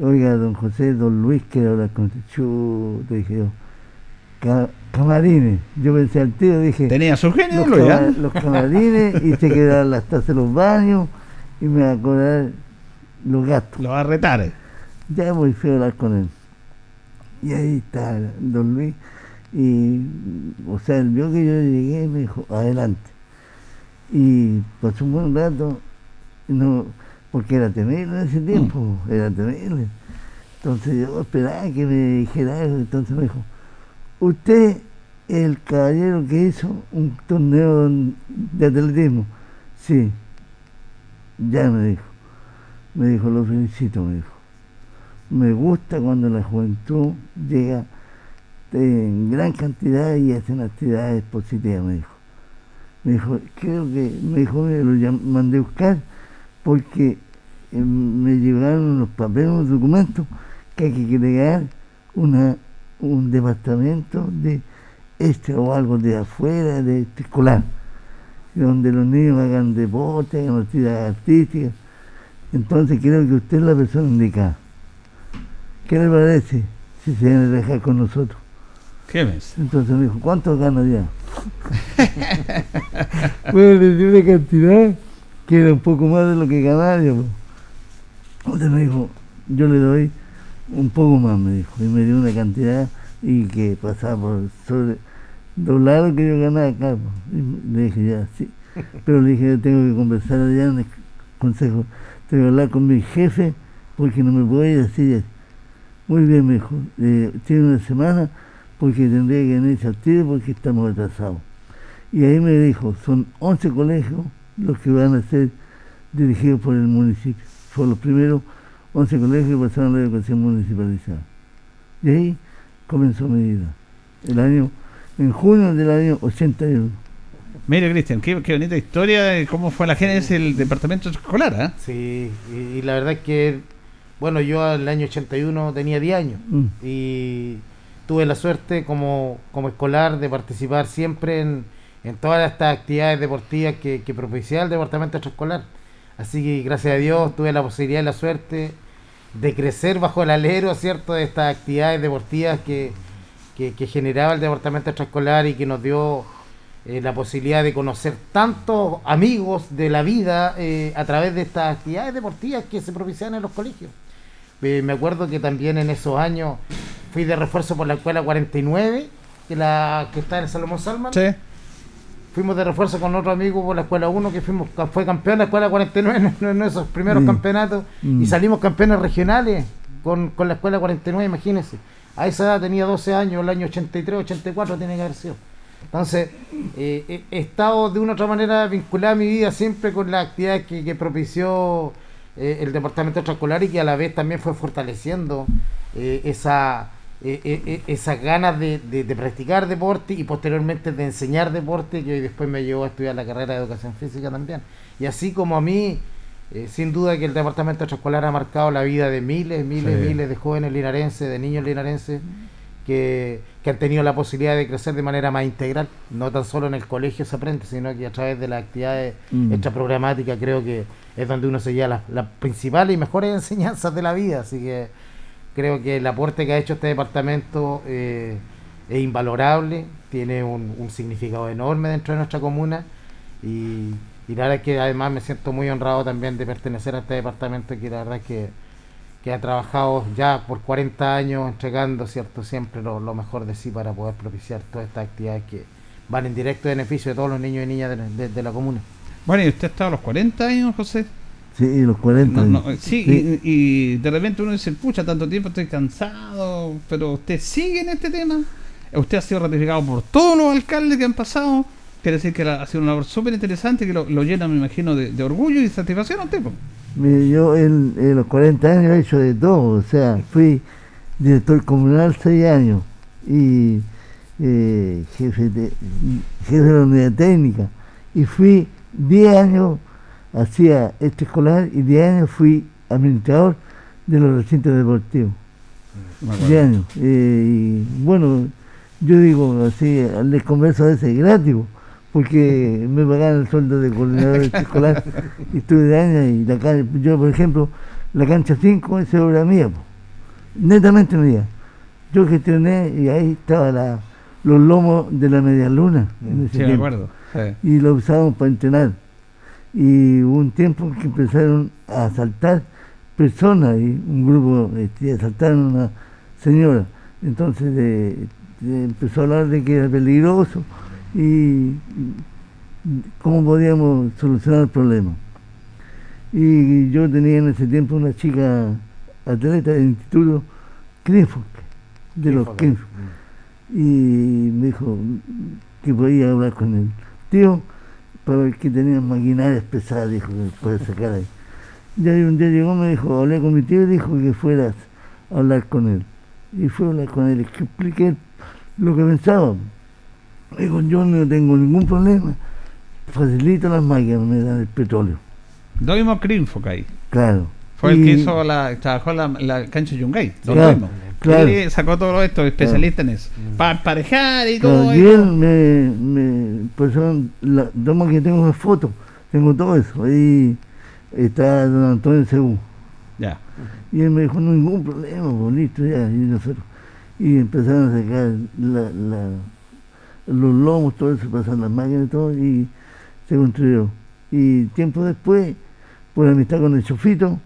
oiga, don José, don Luis quiere hablar con usted. Dije yo. "Ca- camarines. Yo pensé al tío, dije. Tenía su genio, los, cama- ¿eh? los camarines y se quedaron las tazas de los baños y me va a cobrar los gastos. Lo va a retar. eh. Ya muy feo hablar con él. Y ahí está don Luis. Y, o sea, él vio que yo llegué y me dijo, adelante. Y pasó un buen rato, no, porque era temible en ese tiempo, era temible. Entonces yo esperaba que me dijera eso, entonces me dijo, usted es el caballero que hizo un torneo de atletismo. Sí, ya me dijo. Me dijo, lo felicito, me dijo. Me gusta cuando la juventud llega en gran cantidad y hacen actividades positivas, me dijo. Me dijo, creo que, me dijo, me lo mandé a buscar porque eh, me llegaron unos papeles, unos documentos que hay que crear una, un departamento de este o algo de afuera, de este escolar, donde los niños hagan deporte, hagan actividades artísticas. Entonces creo que usted es la persona indicada. ¿Qué le parece si se viene a dejar con nosotros? ¿Qué mes? Entonces me dijo, ¿cuánto gana ya? [laughs] bueno, le di una cantidad que era un poco más de lo que ganaba yo. Entonces me dijo, yo le doy un poco más, me dijo, y me dio una cantidad y que pasaba por sobre doblar lo que yo ganaba acá. Y le dije, ya, sí. [laughs] Pero le dije, yo tengo que conversar allá en el consejo, tengo que hablar con mi jefe porque no me puedo ir así. así. Muy bien, me dijo, eh, tiene una semana porque tendría que venirse al tiro porque estamos atrasados. Y ahí me dijo, son 11 colegios los que van a ser dirigidos por el municipio. Fueron los primeros 11 colegios que pasaron a la educación municipalizada. Y ahí comenzó mi vida. El año, en junio del año 81. Mire, Cristian, qué, qué bonita historia de cómo fue la génesis del departamento escolar, ¿ah? Sí, y, y la verdad es que, bueno, yo en el año 81 tenía 10 años Mm. y tuve la suerte como, como escolar de participar siempre en, en todas estas actividades deportivas que, que propiciaba el departamento extraescolar. Así que gracias a Dios tuve la posibilidad y la suerte de crecer bajo el alero, ¿cierto?, de estas actividades deportivas que, que, que generaba el departamento extraescolar y que nos dio eh, la posibilidad de conocer tantos amigos de la vida eh, a través de estas actividades deportivas que se propiciaban en los colegios. Eh, me acuerdo que también en esos años fui de refuerzo por la escuela 49, que, la, que está en Salomón Salman. Sí. Fuimos de refuerzo con otro amigo por la escuela 1 que fuimos, fue campeón de la escuela 49 en, esos primeros Mm. campeonatos Mm. y salimos campeones regionales con, con la escuela 49, imagínense. A esa edad tenía 12 años, el año 83, 84 tiene que haber sido. Entonces, eh, he, he estado de una u otra manera vinculada a mi vida siempre con las actividades que, que propició eh, el departamento extraescolar y que a la vez también fue fortaleciendo eh, esa, eh, eh, eh, esas ganas de, de- de practicar deporte y posteriormente de enseñar deporte que hoy después me llevó a estudiar la carrera de educación física también. Y así como a mí, eh, sin duda que el departamento extraescolar ha marcado la vida de miles, miles, Sí. miles de jóvenes linarenses, de niños linarenses que, que han tenido la posibilidad de crecer de manera más integral. No tan solo en el colegio se aprende, sino que a través de las actividades Mm. extraprogramáticas creo que es donde uno se lleva las, las principales y mejores [laughs] enseñanzas de la vida. Así que creo que el aporte que ha hecho este departamento eh, es invalorable, tiene un, significado enorme dentro de nuestra comuna y, la verdad es que además me siento muy honrado también de pertenecer a este departamento que la verdad es que, ha trabajado ya por 40 años entregando cierto siempre lo, mejor de sí para poder propiciar todas estas actividades que van en directo beneficio de todos los niños y niñas de- de la comuna. Bueno, ¿y usted ha estado a los 40 años, José? Sí, los 40. No, no, sí, Sí. Y, y de repente uno dice, pucha, tanto tiempo estoy cansado, pero usted sigue en este tema. Usted ha sido ratificado por todos los alcaldes que han pasado. Quiere decir que la- ha sido una labor súper interesante que lo, lo llena, me imagino, de, de orgullo y satisfacción a usted. Mire, yo en, en los 40 años he hecho de todo, o sea, fui director comunal 6 años y eh, jefe, de, jefe de la unidad técnica y fui 10 años, hacía este escolar y 10 años fui administrador de los recintos deportivos. 10 años. eh, y bueno, yo digo así, les converso a veces gratis, porque me pagaban el sueldo de coordinador escolar [laughs] y estuve de años y la can- yo por ejemplo, la cancha 5 es obra mía, po, netamente mía. Yo gestioné y ahí estaban la- los lomos de la media luna. en ese Sí, me acuerdo. Sí. Y lo usábamos para entrenar. Y hubo un tiempo que empezaron a asaltar personas y un grupo este, asaltaron a una señora. Entonces eh, eh, empezó a hablar de que era peligroso y, cómo podíamos solucionar el problema. Y yo tenía en ese tiempo una chica atleta del instituto Crinford, de los Crinford, Crinford. Y me dijo que podía hablar con el tío para ver que tenía maquinarias pesadas, dijo, que puede sacar ahí. Ya un día llegó, me dijo, hablé con mi tío y dijo que fueras a hablar con él. Y fui a hablar con él, que expliqué lo que pensaba. Dijo, yo no tengo ningún problema, facilito las máquinas, me dan el petróleo. Doimo Crinfok ahí. Claro. Fue el que Y- hizo la, trabajó la, la cancha Yungay. Claro. Claro. Él sacó todo esto, especialista en eso. Para emparejar y todo. Claro, y él me, me pasaron la toma que tengo una foto, tengo todo eso, ahí está don Antonio Segú. Ya. Y él me dijo, no ningún problema, bonito ya, y nosotros. Y empezaron a sacar la, la- los lomos, todo eso, pasaron las máquinas y todo, y se construyó. Y tiempo después, por amistad con el Chofito,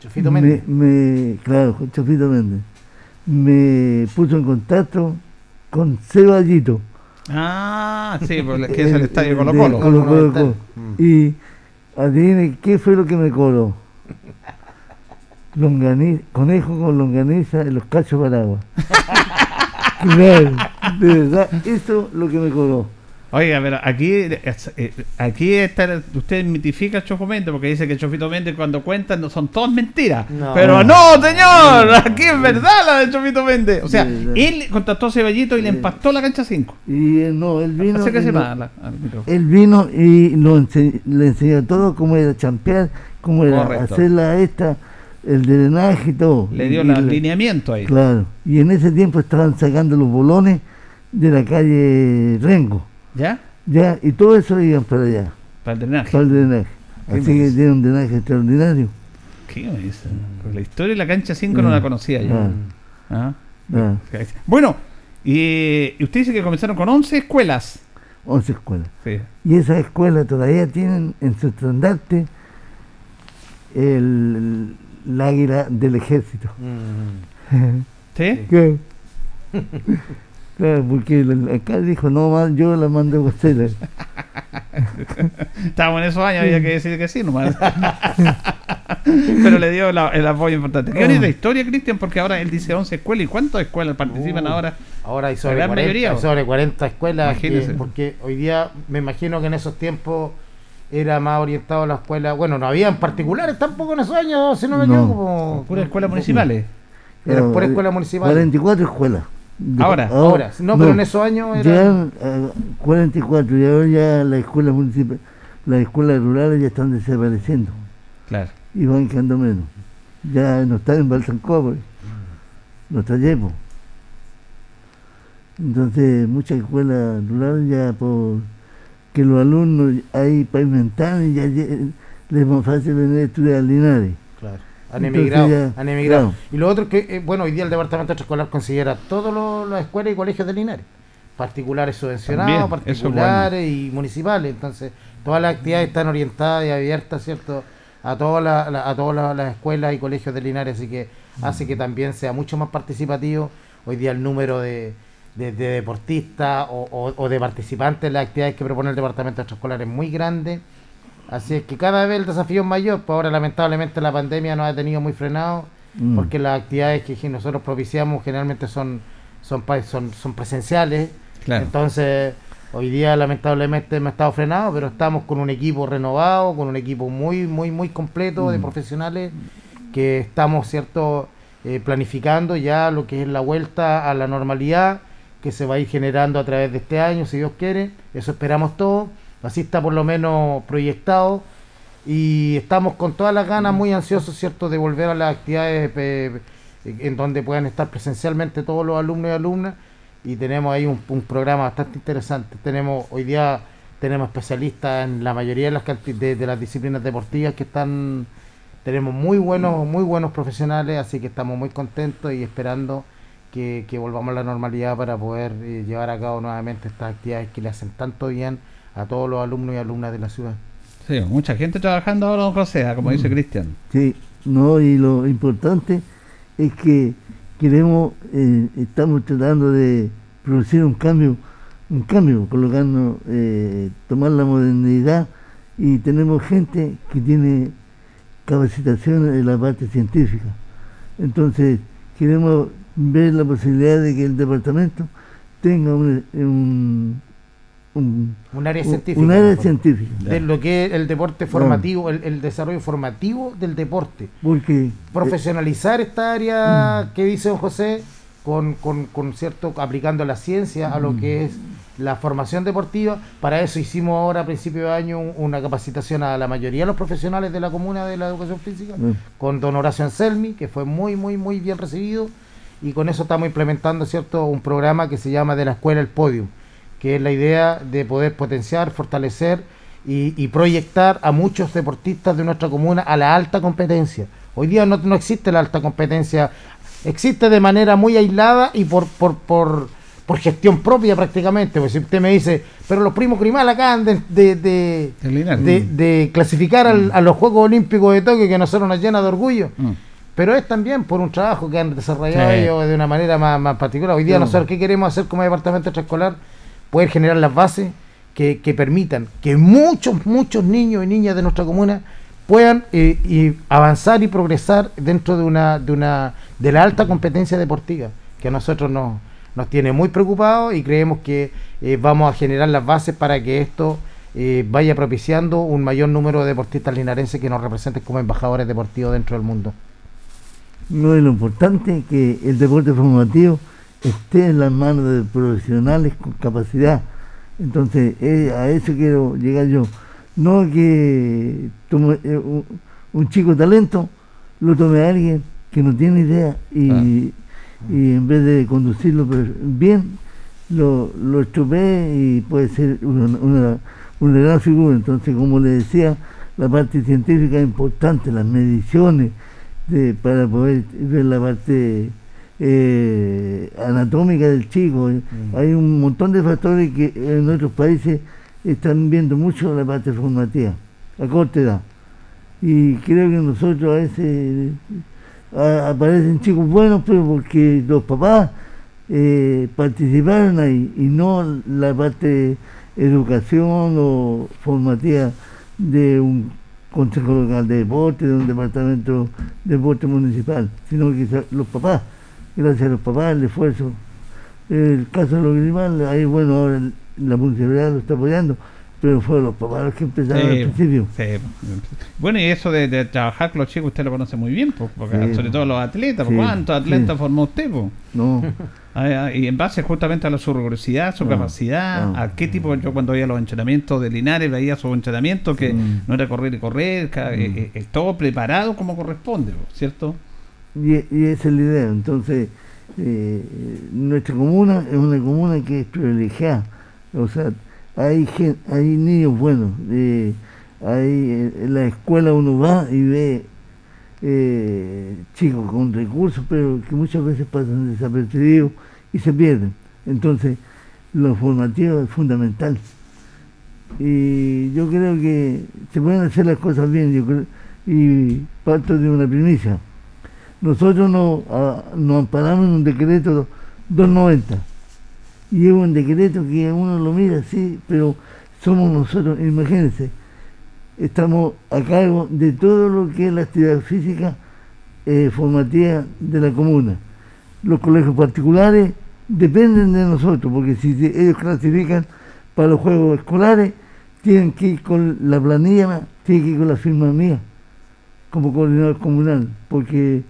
Chofito Méndez. me- claro, Chofito Méndez, me puso en contacto con Ceballito. Ah, sí, porque [laughs] que es el estadio Colo de Colo. Colo Colo, Colo. Mm. Y adivine qué fue lo que me cobró. Longaniza, conejo con longaniza en los cachos paraguas. [laughs] claro, de verdad, eso es lo que me cobró. Oiga, pero aquí, eh, aquí está, usted mitifica a Chofo Méndez porque dice que Chofito Méndez cuando cuentan no son todas mentiras. No. Pero no, señor, aquí es verdad la de Chofito Méndez. O sea, él contactó a Ceballito y le empastó la cancha 5. Y él no, él vino. Más al- al micrófono. él vino y lo le enseñó todo, cómo era champear, cómo era Correcto. hacer la esta, el drenaje y todo. Le dio le- lineamientos ahí. Claro. Y en ese tiempo estaban sacando los bolones de la calle Rengo. ¿Ya? Ya, y todo eso iban para allá, Para el drenaje. para el drenaje. ¿Qué Así que tiene un drenaje extraordinario. ¿Qué me la historia de la cancha 5 no la conocía yo. Ah. Ah. Ah. Bueno, y, usted dice que comenzaron con 11 escuelas. 11 escuelas. Sí. Y esas escuelas todavía tienen en su estandarte el, el águila del ejército. ¿Sí? Claro. [laughs] [laughs] Claro, porque el alcalde dijo, no, más yo la mando a hacer. [laughs] Estábamos en esos años, había que decir que sí nomás. [laughs] Pero le dio la- el apoyo importante. Qué bonita historia, Cristian, porque ahora él dice 11 escuelas. ¿Y cuántas escuelas participan Uh, ahora? Ahora hay sobre, gran 40, mayoría, hay ¿o? sobre 40 escuelas, que- porque hoy día me imagino que en esos tiempos era más orientado a la escuela. Bueno, no habían particulares tampoco en esos años, si no me No. equivoco. como- Puras escuelas municipales. Eran por eh, escuelas municipales. 44 escuelas. Ahora. Ahora, no, pero en esos años era- Llegaron a 44 y ahora ya las escuelas municipales, las escuelas rurales ya están desapareciendo Claro. y van quedando menos. Ya no están en Balsancó, pues. no está Yepo. Entonces, muchas escuelas rurales ya por que los alumnos ahí pavimentaron y ya les es más fácil venir a estudiar a Linares. Han emigrado, han emigrado. claro. Y lo otro es que, eh, bueno, hoy día el Departamento Escolar considera todas las escuelas y colegios de Linares, particulares subvencionados, También, eso es particulares y municipales. Entonces, todas las actividades están orientadas y abiertas, ¿cierto? A todas las, la- a todas las, las escuelas y colegios de Linares, así que hace que también sea mucho más participativo. Hoy día el número de, de- de deportistas o, o- o de participantes en las actividades que propone el Departamento Escolar es muy grande. Así es que cada vez el desafío es mayor, pues ahora lamentablemente la pandemia nos ha tenido muy frenados, Mm. porque las actividades que nosotros propiciamos generalmente son, son, son, son presenciales. Claro. Entonces, hoy día lamentablemente hemos estado frenados, pero estamos con un equipo renovado, con un equipo muy, muy, muy completo de Mm. profesionales que estamos, ¿cierto?, eh, planificando ya lo que es la vuelta a la normalidad que se va a ir generando a través de este año, si Dios quiere. Eso esperamos todos. Así está por lo menos proyectado. Y estamos con todas las ganas, muy ansiosos, ¿cierto?, de volver a las actividades eh, en donde puedan estar presencialmente todos los alumnos y alumnas. Y tenemos ahí un, programa bastante interesante. Tenemos hoy día tenemos especialistas en la mayoría de las disciplinas deportivas que están tenemos muy buenos muy buenos profesionales así que estamos muy contentos y esperando que, que volvamos a la normalidad para poder eh, llevar a cabo nuevamente estas actividades que le hacen tanto bien a todos los alumnos y alumnas de la ciudad Sí, mucha gente trabajando ahora, don José, como dice Mm. Cristian. Sí, no, y lo importante es que queremos, eh, estamos tratando de producir un cambio, un cambio, colocando, eh, tomar la modernidad y tenemos gente que tiene capacitación en la parte científica. Entonces, queremos ver la posibilidad de que el departamento tenga un, un, un, Un área científica. un área científica. De lo que es el deporte formativo, el, el desarrollo formativo del deporte. Porque Profesionalizar esta área Mm. que dice don José, con, con, con cierto, aplicando la ciencia a lo Mm. que es la formación deportiva. Para eso hicimos ahora a principio de año un- una capacitación a la mayoría de los profesionales de la comuna de la educación física, Mm. con don Horacio Anselmi, que fue muy, muy, muy bien recibido. Y con eso estamos implementando cierto un programa que se llama de la escuela el podium, que es la idea de poder potenciar, fortalecer y, y proyectar a muchos deportistas de nuestra comuna a la alta competencia. Hoy día no, no existe la alta competencia, existe de manera muy aislada y por, por, por, por gestión propia prácticamente. Pues si usted me dice, pero los primos Grimal acaban de, de, de, de- de clasificar al- a los Juegos Olímpicos de Tokio, que a nosotros nos llena de orgullo. Mm. Pero es también por un trabajo que han desarrollado Sí. ellos de una manera más, más particular. Hoy día Sí. nosotros, ¿qué queremos hacer como departamento extraescolar? Poder generar las bases que, que permitan que muchos, muchos niños y niñas de nuestra comuna puedan eh, avanzar y progresar dentro de una, de una de la alta competencia deportiva, que a nosotros nos, nos tiene muy preocupados y creemos que eh, vamos a generar las bases para que esto eh, vaya propiciando un mayor número de deportistas linarenses que nos representen como embajadores deportivos dentro del mundo. No es lo importante que el deporte formativo esté en las manos de profesionales con capacidad. Entonces, eh, a eso quiero llegar yo. No que tome, eh, un, un chico talento lo tome alguien que no tiene idea y, y en vez de conducirlo bien, lo, lo estropee y puede ser una, una, una gran figura. Entonces, como le decía, la parte científica es importante, las mediciones, de- para poder ver la parte eh, anatómica del chico. eh. Hay un montón de factores que en otros países están viendo mucho la parte formativa, a corta edad. Y creo que nosotros a veces a- aparecen chicos buenos, pero porque los papás eh, participaron ahí y no la parte educación o formativa de un consejo local de deporte, de un departamento de deporte municipal, sino que los papás, gracias a los papás, el esfuerzo. El caso de los Grimal, ahí bueno, ahora el- la municipalidad lo está apoyando, pero fueron los papás los que empezaron al Sí, principio. sí. Bueno, y eso de, de trabajar con los chicos, usted lo conoce muy bien, pues, porque Sí. sobre todo los atletas. ¿Cuántos atletas formó usted? pues? No. [laughs] Ah, ah, Y en base justamente a la, su rigurosidad, su No, capacidad, no. a qué tipo, yo cuando veía los entrenamientos de Linares, veía sus entrenamientos que Mm. no era correr y correr, ca- eh, eh, eh, todo preparado como corresponde, ¿cierto? Y, esa es la idea. Entonces, eh, nuestra comuna es una comuna que es privilegiada. O sea, hay, gen- hay niños buenos. eh, hay, eh, en la escuela uno va y ve chicos con recursos, pero que muchas veces pasan desapercibidos y se pierden. Entonces, lo formativo es fundamental. Y yo creo que se pueden hacer las cosas bien. Yo creo, y parto de una primicia. Nosotros no, ah, nos amparamos en un decreto 290. Y es un decreto que uno lo mira así, pero somos nosotros, imagínense, estamos a cargo de todo lo que es la actividad física eh, formativa de la comuna. Los colegios particulares dependen de nosotros, porque si ellos clasifican para los juegos escolares, tienen que ir con la planilla, tienen que ir con la firma mía, como coordinador comunal, porque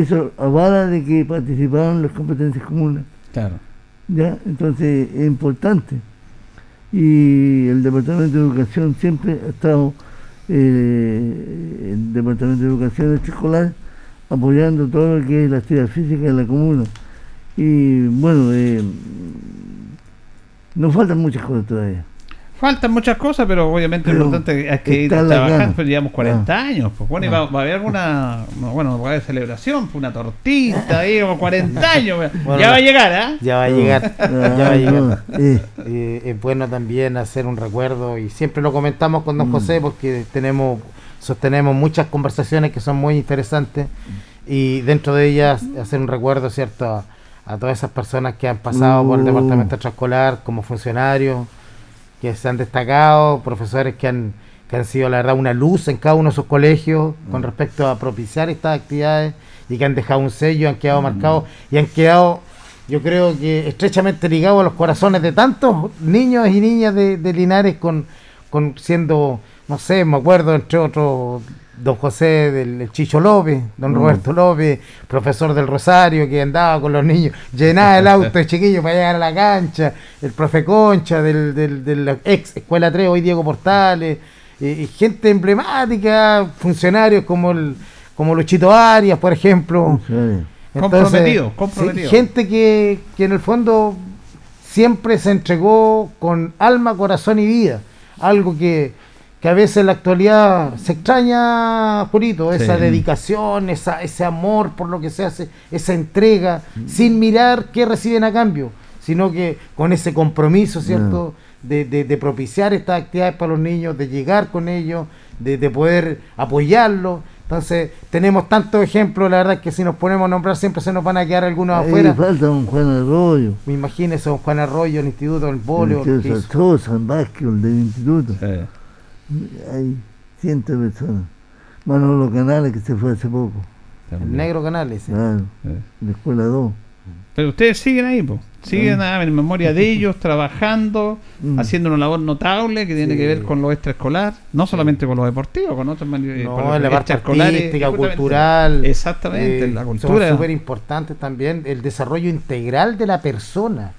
eso avala de que participaron las competencias comunes. Claro. ¿ya? Entonces es importante. Y el Departamento de Educación siempre ha estado, eh, el Departamento de Educación Escolar, apoyando todo lo que es la actividad física de la comuna. Y bueno, eh, nos faltan muchas cosas todavía. Faltan muchas cosas, pero obviamente lo Pero importante es que ir trabajando, pues llevamos 40 Ah. años. Pues bueno, y Ah. va, va a haber alguna, no, bueno, va a haber celebración, pues una tortita ahí, como 40 años. Bueno, ya va a llegar, ¿ah? Ya va a No. llegar, Ah, ya va a llegar. eh. Eh, es bueno también hacer un recuerdo y siempre lo comentamos con don Mm. José porque tenemos sostenemos muchas conversaciones que son muy interesantes y dentro de ellas hacer un recuerdo, ¿cierto? A, a todas esas personas que han pasado por el Uh. departamento extraescolar como funcionarios, que se han destacado, profesores que han, que han sido, la verdad, una luz en cada uno de sus colegios con respecto a propiciar estas actividades y que han dejado un sello, han quedado marcados y han quedado, yo creo que estrechamente ligados a los corazones de tantos niños y niñas de, de Linares con, con siendo, no sé, me acuerdo, entre otros, don José del el Chicho López, don Mm. Roberto López, profesor del Rosario, que andaba con los niños, llenaba el auto de chiquillos para llegar a la cancha, el profe Concha del, del, de la ex Escuela 3, hoy Diego Portales, y, y gente emblemática, funcionarios como el como Luchito Arias, por ejemplo. Comprometido, sí, comprometido. gente que, que en el fondo siempre se entregó con alma, corazón y vida. Algo que, que a veces en la actualidad se extraña, Jurito, esa Sí. dedicación, esa, ese amor por lo que se hace, esa entrega, Mm. sin mirar qué reciben a cambio, sino que con ese compromiso, ¿cierto? De, de- de propiciar estas actividades para los niños, de llegar con ellos, de, de poder apoyarlos. Entonces, tenemos tantos ejemplos, la verdad que si nos ponemos a nombrar siempre se nos van a quedar algunos Ahí afuera. falta un Juan Arroyo. Me imagino don Juan Arroyo, el Instituto del Bolio. el Sosa, en básquetbol del instituto. Hay cientos de personas. Manolo Canales que se fue hace poco. El Negro Canales. sí. Claro, la escuela 2. Pero ustedes siguen ahí, pues. Siguen ah, en memoria de ellos, trabajando, Mm. haciendo una labor notable que tiene Sí. que ver con lo extraescolar, no solamente con lo deportivo, con otros mani- No, la parte artística, cultural. Exactamente, eh, la cultura. súper importantes también el desarrollo integral de la persona.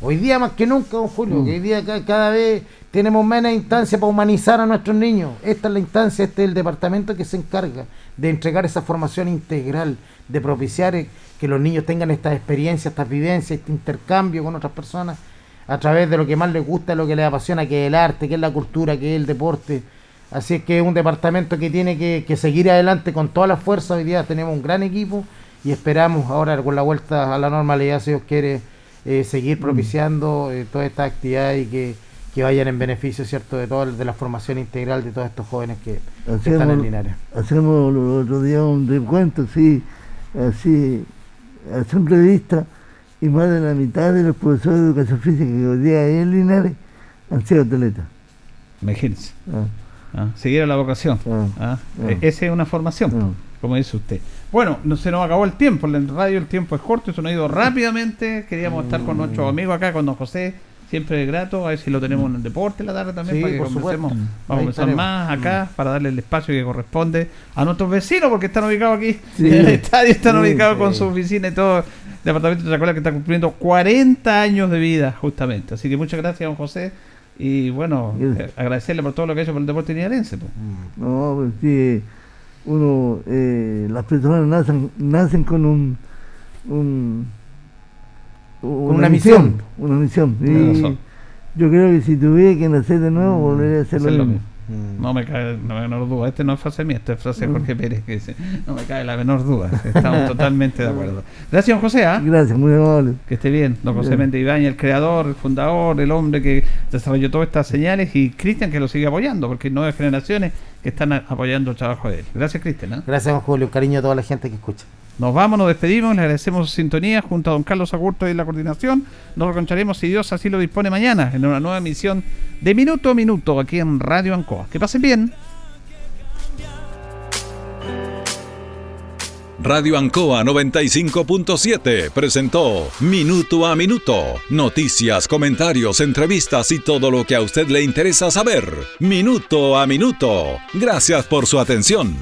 Hoy día más que nunca, don Julio, Mm. que hoy día ca- cada vez tenemos menos instancia para humanizar a nuestros niños. Esta es la instancia, este es el departamento que se encarga de entregar esa formación integral, de propiciar eh, que los niños tengan estas experiencias, estas vivencias, este intercambio con otras personas a través de lo que más les gusta, lo que les apasiona, que es el arte, que es la cultura, que es el deporte. Así es que es un departamento que tiene que, que seguir adelante con todas las fuerzas. Hoy día tenemos un gran equipo y esperamos ahora con la vuelta a la normalidad, si Dios quiere, eh, seguir propiciando eh, todas estas actividades y que, que vayan en beneficio, ¿cierto?, de toda de la formación integral de todos estos jóvenes que, que están en Linares. hacemos el otro día un recuento, sí, así, a simple vista, y más de la mitad de los profesores de educación física que hoy día hay en Linares han sido atletas. Imagínense. Ah. Ah, seguir a la vocación. Ah. Ah, e- Esa es una formación, como dice usted. Bueno, no se nos acabó el tiempo. En la radio el tiempo es corto, se nos ha ido rápidamente. Queríamos estar con nuestros amigos acá, con don José. Siempre grato. A ver si lo tenemos en el deporte la tarde también Sí, para que por conversemos. supuesto. Vamos a conversar más acá para darle el espacio que corresponde a nuestros vecinos porque están ubicados aquí Sí. en el estadio. Están Sí, ubicados con su oficina y todo. El departamento de Chacola que está cumpliendo 40 años de vida, justamente. Así que muchas gracias, don José. Y bueno, eh, agradecerle por todo lo que ha hecho por el deporte linarense. pues. No, pues sí, uno, eh, las personas nacen, nacen con un, un una misión. una misión. Y yo creo que si tuviera que nacer de nuevo, volvería a hacer lo mismo. No me cae la menor duda. Este no es frase mía, este es frase de Jorge Pérez que dice, no me cae la menor duda. Estamos totalmente de acuerdo. Gracias, don José. ¿ah? Gracias, muy amable. Que esté bien. Don José. Méndez Ibañez, el creador, el fundador, el hombre que desarrolló todas estas señales y Cristian que lo sigue apoyando, porque hay nuevas generaciones que están apoyando el trabajo de él. Gracias, Cristian. ¿ah? Gracias, don Julio. Un cariño a toda la gente que escucha. Nos vamos, nos despedimos, le agradecemos su sintonía junto a don Carlos Agurto y la coordinación. Nos reconcharemos si Dios así lo dispone mañana en una nueva emisión de Minuto a Minuto aquí en Radio Ancoa. Que pasen bien. Radio Ancoa 95.7 presentó Minuto a Minuto. Noticias, comentarios, entrevistas y todo lo que a usted le interesa saber. Minuto a Minuto. Gracias por su atención.